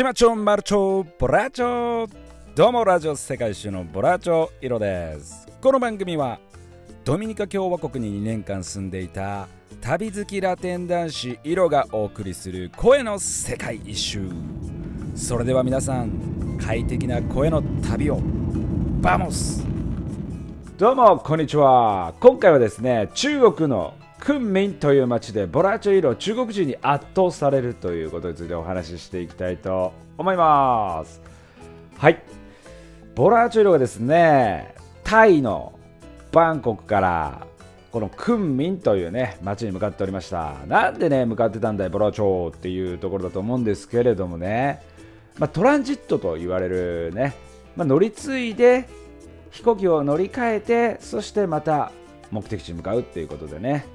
島町マルチョボラチョどうもラジオ世界一周のボラチョイロですこの番組はドミニカ共和国に2年間住んでいた旅好きラテン男子イロがお送りする声の世界一周。それでは皆さん快適な声の旅を vamos どうもこんにちは。今回はですね中国のクンミンという町でボラチョイロ中国人に圧倒されるということについてお話ししていきたいと思います。はい。ボラチョイロがですねタイのバンコクからこのクンミンというね町に向かっておりました。なんでね向かってたんだいボラチョウっていうところだと思うんですけれどもね、まあ、トランジットと言われるね、まあ、乗り継いで飛行機を乗り換えてそしてまた目的地に向かうっていうことでね。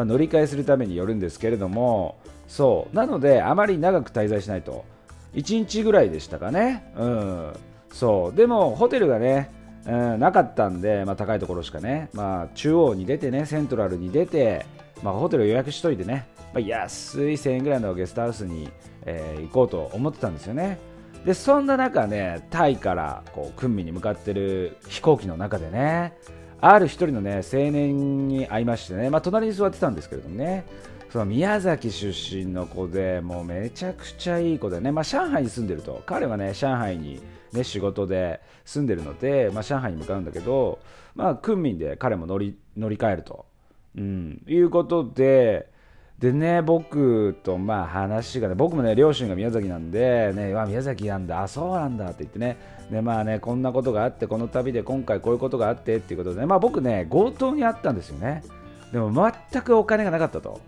まあ、乗り換えするためによるんですけれどもそう。なのであまり長く滞在しないと。1日ぐらいでしたかね、うん、そう。でもホテルがね、うん、なかったんで、まあ、高いところしかね、まあ、中央に出てねセントラルに出て、まあ、ホテルを予約しといてね、まあ、安い1000円ぐらいのゲストハウスに、えー、行こうと思ってたんですよね。でそんな中ねタイからこうクンミに向かってる飛行機の中でねある一人のね青年に会いましてね、まあ、隣に座ってたんですけれどもねその宮崎出身の子でもうめちゃくちゃいい子でね、まあ、上海に住んでると彼はね上海に、ね、仕事で住んでるので、まあ、上海に向かうんだけど、まあ、訓民で彼も乗り乗り換えると、うん、いうことででね、僕とまあ話がね、僕もね、両親が宮崎なんで、ね、わ宮崎なんだ、あ、そうなんだって言ってね、でまあね、こんなことがあって、この旅で今回こういうことがあってっていうことで、ね、まあ僕ね、強盗にあったんですよね。でも全くお金がなかったと。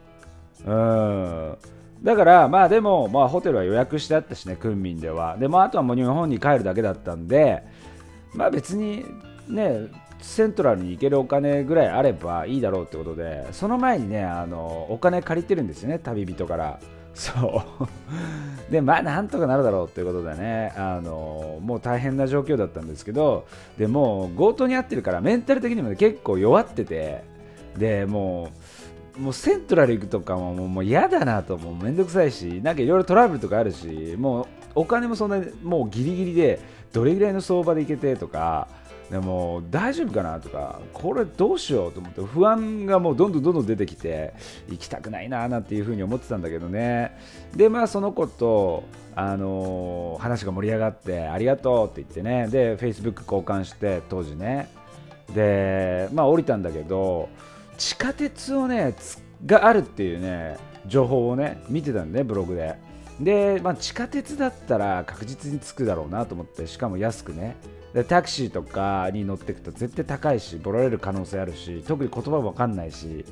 うん。だから、まあでも、まあホテルは予約してあったしね、訓民では。で、まああとはもう日本に帰るだけだったんで、まあ別にね、セントラルに行けるお金ぐらいあればいいだろうってことでその前にねあのお金借りてるんですよね旅人から。そう。でまあなんとかなるだろうっていうことでねあのもう大変な状況だったんですけどでも強盗に遭ってるからメンタル的にも、ね、結構弱っててでもうもうセントラル行くとかももう嫌だなともうめんどくさいしなんかいろいろトラブルとかあるしもうお金もそんなにもうギリギリでどれぐらいの相場で行けてとかでも大丈夫かなとかこれどうしようと思って不安がもうどんどんどんどん出てきて行きたくないななんていうふうに思ってたんだけどね。でまあその子とあのー、話が盛り上がってありがとうって言ってね。で Facebook 交換して当時ね。でまあ降りたんだけど地下鉄をねがあるっていうね情報をね見てたんで、ね、ブログで。で、まあ、地下鉄だったら確実に着くだろうなと思ってしかも安くね。でタクシーとかに乗っていくと絶対高いしボラれる可能性あるし特に言葉も分かんないし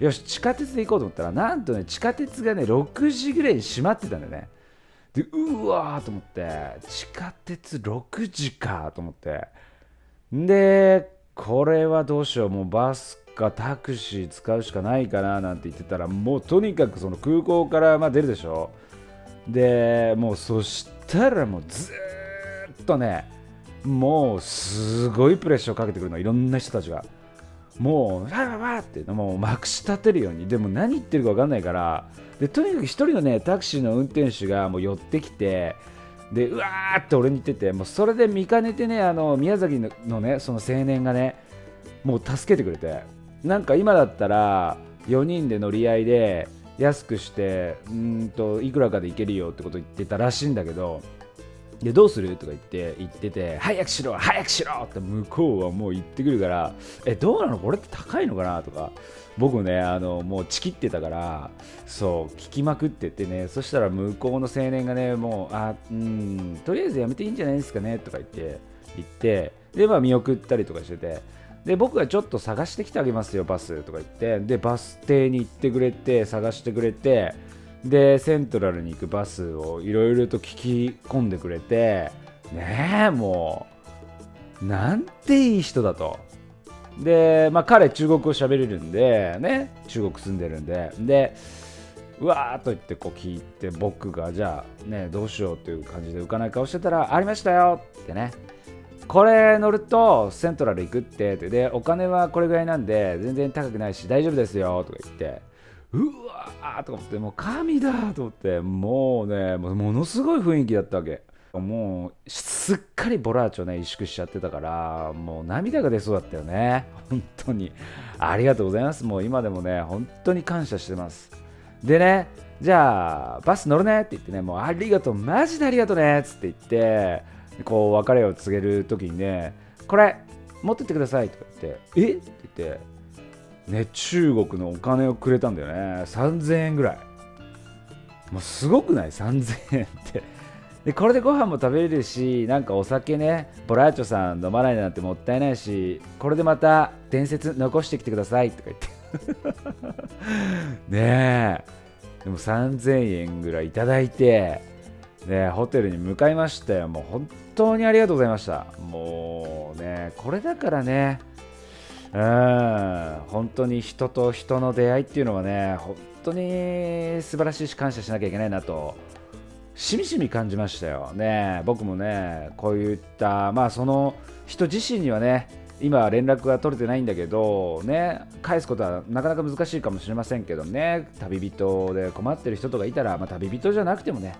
よし地下鉄で行こうと思ったらなんとね地下鉄がね6時ぐらいに閉まってたんだよね。でうわーと思って地下鉄6時かと思って。でこれはどうしようもうバスかタクシー使うしかないかななんて言ってたらもうとにかくその空港からま出るでしょ。でもうそしたらもうずっとねもうすごいプレッシャーをかけてくるのいろんな人たちが。もうわーわってもうまくし立てるように。でも何言ってるか分かんないから。でとにかく1人のねタクシーの運転手がもう寄ってきてでうわーって俺に言っててもうそれで見かねてねあの宮崎のねその青年がねもう助けてくれて。なんか今だったら4人で乗り合いで安くしてうんといくらかで行けるよってこと言ってたらしいんだけどでどうする？とか言って言ってて早くしろ早くしろって向こうはもう言ってくるからえどうなの？これって高いのかな？とか僕ねあのもうチキってたからそう聞きまくっててねそしたら向こうの青年がねもうあうんとりあえずやめていいんじゃないですかね？とか言って言ってでまあ見送ったりとかしててで僕がちょっと探してきてあげますよバス。とか言ってでバス停に行ってくれて探してくれてでセントラルに行くバスをいろいろと聞き込んでくれてねえもうなんていい人だと。で、まあ、彼中国語喋れるんでね中国住んでるんで。でうわーっと言ってこう聞いて僕がじゃあねどうしようっていう感じで浮かない顔してたらありましたよってね。これ乗るとセントラル行くって。でお金はこれぐらいなんで全然高くないし大丈夫ですよとか言って。うわーと思ってもう神だと思ってもうねものすごい雰囲気だったわけ。もうすっかりボラーチョね萎縮しちゃってたからもう涙が出そうだったよね。本当に。ありがとうございます。もう今でもね本当に感謝してます。でねじゃあバス乗るねって言ってねもうありがとうマジでありがとうねっつって言ってこう別れを告げる時にねこれ持ってってくださいとか言ってえって言ってね中国のお金をくれたんだよね。3000円ぐらい。もうすごくない？3000円って。でこれでご飯も食べれるしなんかお酒ねボラーチョさん飲まないなんてもったいないしこれでまた伝説残してきてください。とか言って。ねえ。でも3000円ぐらいいただいてねホテルに向かいましたよ。もう本当にありがとうございました。もうねこれだからねうん。本当に人と人の出会いっていうのはね本当に素晴らしいし感謝しなきゃいけないなとしみしみ感じましたよ。ね僕もねこういったまあその人自身にはね今連絡が取れてないんだけどね返すことはなかなか難しいかもしれませんけどね旅人で困ってる人とかいたら、まあ、旅人じゃなくてもね、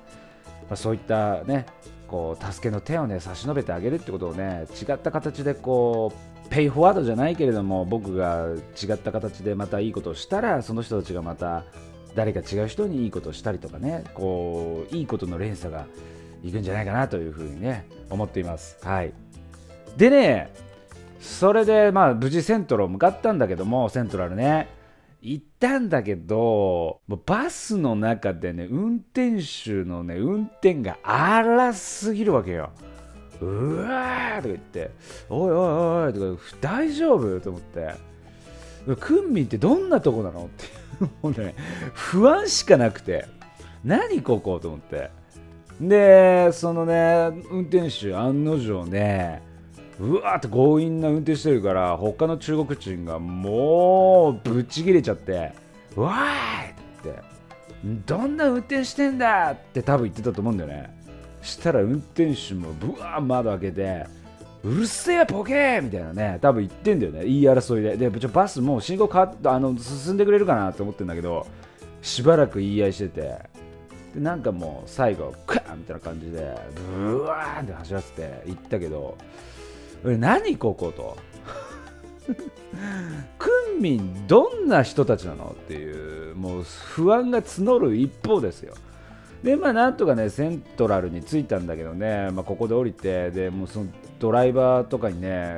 まあ、そういったねこう助けの手をね差し伸べてあげるってことをね違った形でこうペイフォワードじゃないけれども僕が違った形でまたいいことをしたらその人たちがまた誰か違う人にいいことをしたりとかねこういいことの連鎖がいくんじゃないかなというふうにね思っています。はい。でねそれでまあ無事セントラル向かったんだけどもセントラルね。行ったんだけどバスの中でね運転手のね運転が荒すぎるわけよ。うわーとか言っておいおいおいとか大丈夫と思って。クンミンってどんなとこなのってもうね不安しかなくて。何ここと思って。でそのね運転手案の定ねうわーって強引な運転してるから他の中国人がもうぶち切れちゃってわーいってどんな運転してんだって多分言ってたと思うんだよね。したら運転手もぶわー窓開けてうるせえボケーみたいなね多分言ってんだよね。言い争いで。でバスもう信号変わっあの進んでくれるかなって思ってんだけどしばらく言い合いしててでなんかもう最後クーンみたいな感じでブワーンって走らせて行ったけど何ここと。クンミンどんな人たちなのっていうもう不安が募る一方ですよ。でまあなんとかねセントラルに着いたんだけどね、まあ、ここで降りてでもうそのドライバーとかにね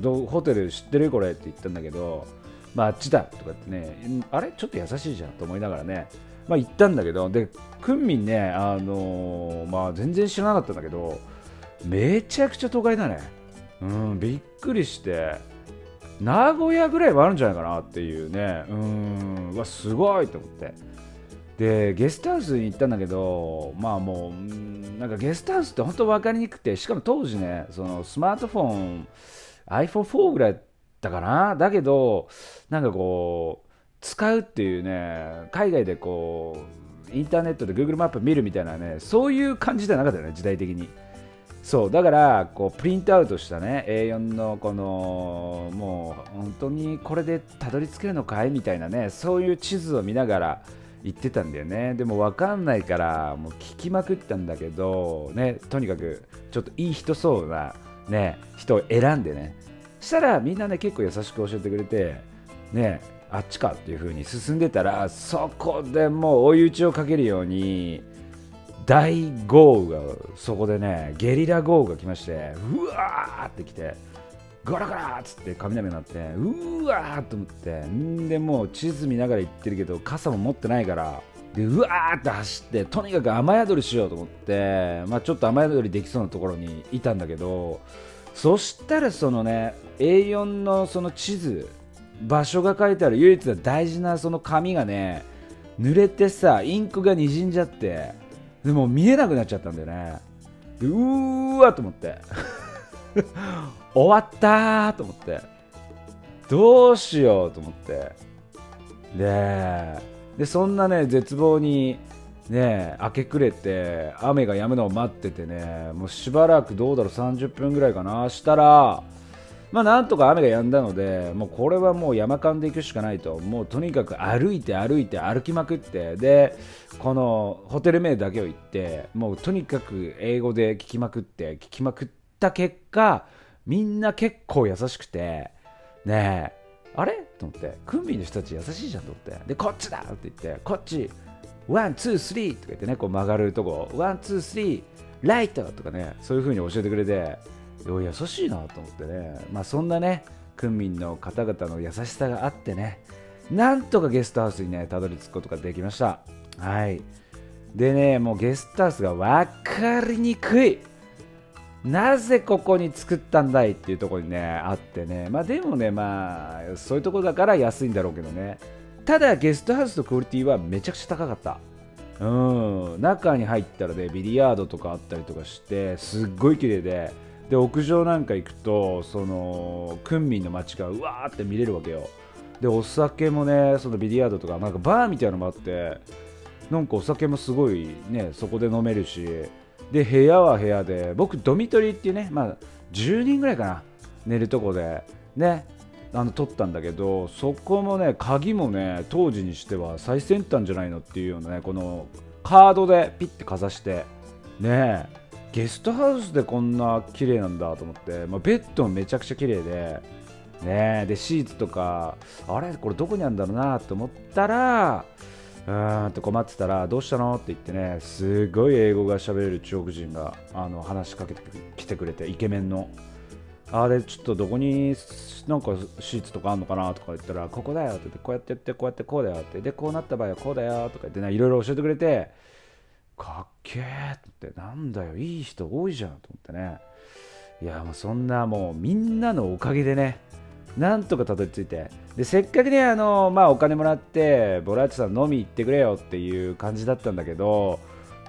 どホテル知ってるこれって言ったんだけど、まあ、あっちだとかってねあれ？ちょっと優しいじゃんと思いながらね。まあ行ったんだけどでクンミンねあのー、まあ全然知らなかったんだけどめちゃくちゃ都会だね。うん、びっくりして、名古屋ぐらいはあるんじゃないかなっていうね、うん、わ、すごいと思って。で、ゲストハウスに行ったんだけど、まあもう、なんかゲストハウスって本当分かりにくくて、しかも当時ね、そのスマートフォン、iPhone4 ぐらいだったかな。だけど、なんかこう、使うっていうね、海外でこう、インターネットで Google マップ見るみたいなね、そういう感じじゃなかったよね、時代的に。そうだからこうプリントアウトしたね A4 のこのもう本当にこれでたどり着けるのかいみたいなねそういう地図を見ながら行ってたんだよね。でも分かんないからもう聞きまくったんだけどねとにかくちょっといい人そうなね人を選んでね。したらみんなね結構優しく教えてくれてねあっちかっていう風に進んでたらそこでもう追い打ちをかけるように大豪雨がそこでねゲリラ豪雨が来ましてうわーって来てガラガラっつって雷になってうわーと思ってんでもう地図見ながら行ってるけど傘も持ってないからでうわーって走ってとにかく雨宿りしようと思って、まあ、ちょっと雨宿りできそうなところにいたんだけどそしたらそのね A4 のその地図場所が書いてある唯一大事なその紙がね濡れてさインクがにじんじゃってでも見えなくなっちゃったんだよね。うーわと思って。終わったと思って。どうしようと思って。ででそんなね絶望にね明け暮れて雨が止むのを待っててねもうしばらくどうだろう30分ぐらいかな。したらまあなんとか雨が止んだのでもうこれはもう山間で行くしかないと。もうとにかく歩いて歩いて歩きまくって。でこのホテル名だけを言ってもうとにかく英語で聞きまくって聞きまくった結果みんな結構優しくて。ねえあれ？と思って。クンミンの人たち優しいじゃんと思って。でこっちだって言ってこっち one two three とか言ってねこう曲がるとこ。 one two three right とかねそういう風に教えてくれて。優しいなと思ってね。まあそんなねクンミンの方々の優しさがあってね。なんとかゲストハウスにねたどり着くことができました。はい。でねもうゲストハウスが分かりにくい。なぜここに作ったんだいっていうところにねあってね。まあでもねまあそういうとこだから安いんだろうけどね。ただゲストハウスのクオリティはめちゃくちゃ高かった。うん。中に入ったらねビリヤードとかあったりとかしてすっごい綺麗で。で屋上なんか行くとそのクンミンの街がうわーって見れるわけよ。でお酒もねそのビリヤードとかなんかバーみたいなのもあってなんかお酒もすごいねそこで飲めるしで部屋は部屋で僕ドミトリーっていうねまあ10人ぐらいかな寝るとこでねあの取ったんだけどそこもね鍵もね当時にしては最先端じゃないのっていうようなねこのカードでピッてかざしてねえ。ゲストハウスでこんな綺麗なんだと思って、まあ、ベッドもめちゃくちゃ綺麗で。ねでシーツとかあれ？これどこにあるんだろうなと思ったらうーんと困ってたらどうしたの？って言ってね。すごい英語が喋れる中国人があの話しかけてきてくれてイケメンの。あれちょっとどこになんかシーツとかあんのかなとか言ったらここだよって言ってこうやってやってこうやってこうだよって。でこうなった場合はこうだよとか言ってねいろいろ教えてくれて。かっけーってなんだよいい人多いじゃんと思ってね。いやもうそんなもうみんなのおかげでねなんとかたどり着いて。でせっかくねあの、まあ、お金もらってボラーチさん飲み行ってくれよっていう感じだったんだけど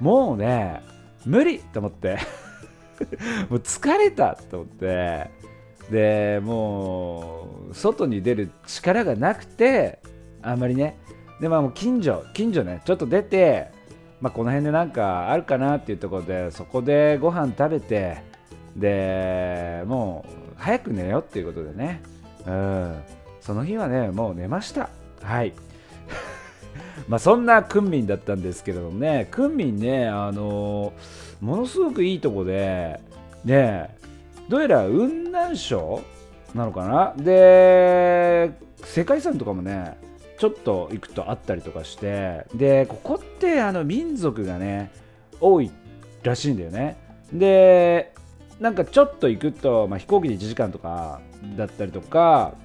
もうね無理と思って。もう疲れたと思って。でもう外に出る力がなくてあんまりね。でまあもう近所近所ねちょっと出てまあこの辺でなんかあるかなっていうところでそこでご飯食べてでもう早く寝ようっていうことでね。うん。その日はねもう寝ました。はい。まあそんなクンミンだったんですけれどもね。クンミンねあのものすごくいいとこでねどうやら雲南省なのかな？で世界遺産とかもねちょっと行くとあったりとかしてでここってあの民族がね多いらしいんだよね。でなんかちょっと行くと、まあ、飛行機で1時間とかだったりとか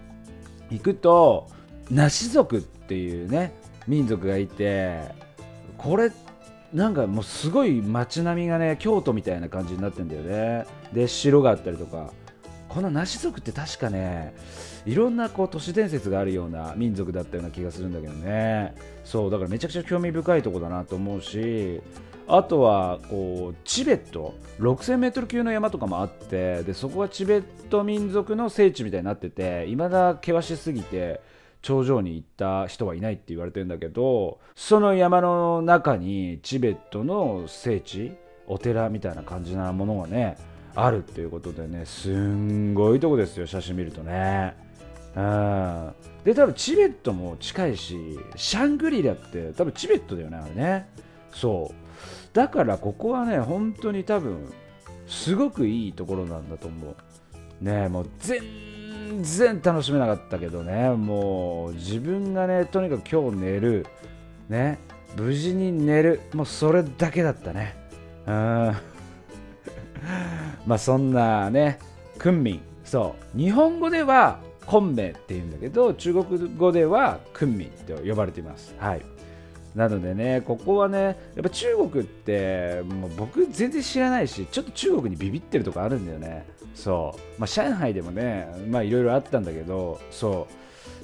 行くとナシ族っていうね民族がいてこれなんかもうすごい街並みがね京都みたいな感じになってんだよね。で城があったりとか。このナシ族って確かねいろんなこう都市伝説があるような民族だったような気がするんだけどね。そうだからめちゃくちゃ興味深いとこだなと思うしあとはこうチベット 6000m 級の山とかもあってでそこはチベット民族の聖地みたいになってていまだ険しすぎて頂上に行った人はいないって言われてるんだけどその山の中にチベットの聖地お寺みたいな感じなものがねあるっていうことでねすんごいとこですよ写真見るとね。うん。で多分チベットも近いしシャングリラって多分チベットだよねあれね。そう。だからここはね本当に多分すごくいいところなんだと思う。ねもう全然楽しめなかったけどねもう自分がねとにかく今日寝るね無事に寝るもうそれだけだったね。うん。まあそんなねクンミンそう。日本語ではコンメっていうんだけど中国語ではクンミンと呼ばれています。はい。なのでねここはねやっぱ中国ってもう僕全然知らないしちょっと中国にビビってるとこあるんだよね。そう。まあ上海でもねまあいろいろあったんだけどそ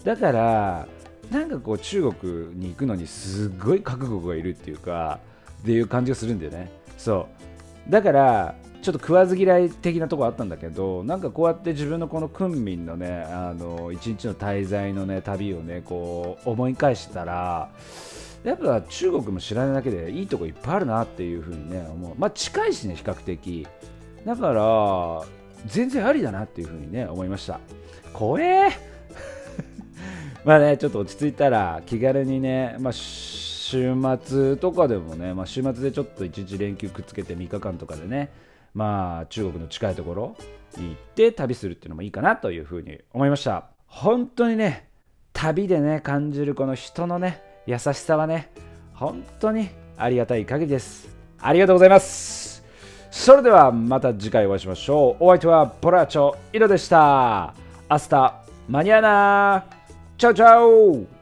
う。だからなんかこう中国に行くのにすごい覚悟がいるっていうかっていう感じがするんだよね。そう。だからちょっと食わず嫌い的なとこあったんだけどなんかこうやって自分のこのクンミンのねあの一日の滞在のね旅をねこう思い返したらやっぱ中国も知らないだけでいいとこいっぱいあるなっていうふうにね思う。まあ近いしね比較的。だから全然ありだなっていうふうにね思いました。怖え。まあねちょっと落ち着いたら気軽にね、まあ、週末とかでもね、まあ、週末でちょっと1日連休くっつけて3日間とかでねまあ中国の近いところに行って旅するっていうのもいいかなというふうに思いました。本当にね旅でね感じるこの人のね優しさはね本当にありがたい限りです。ありがとうございます。それではまた次回お会いしましょう。お相手はポラチョイロでした。アスタマニアナ。チャオチャオ。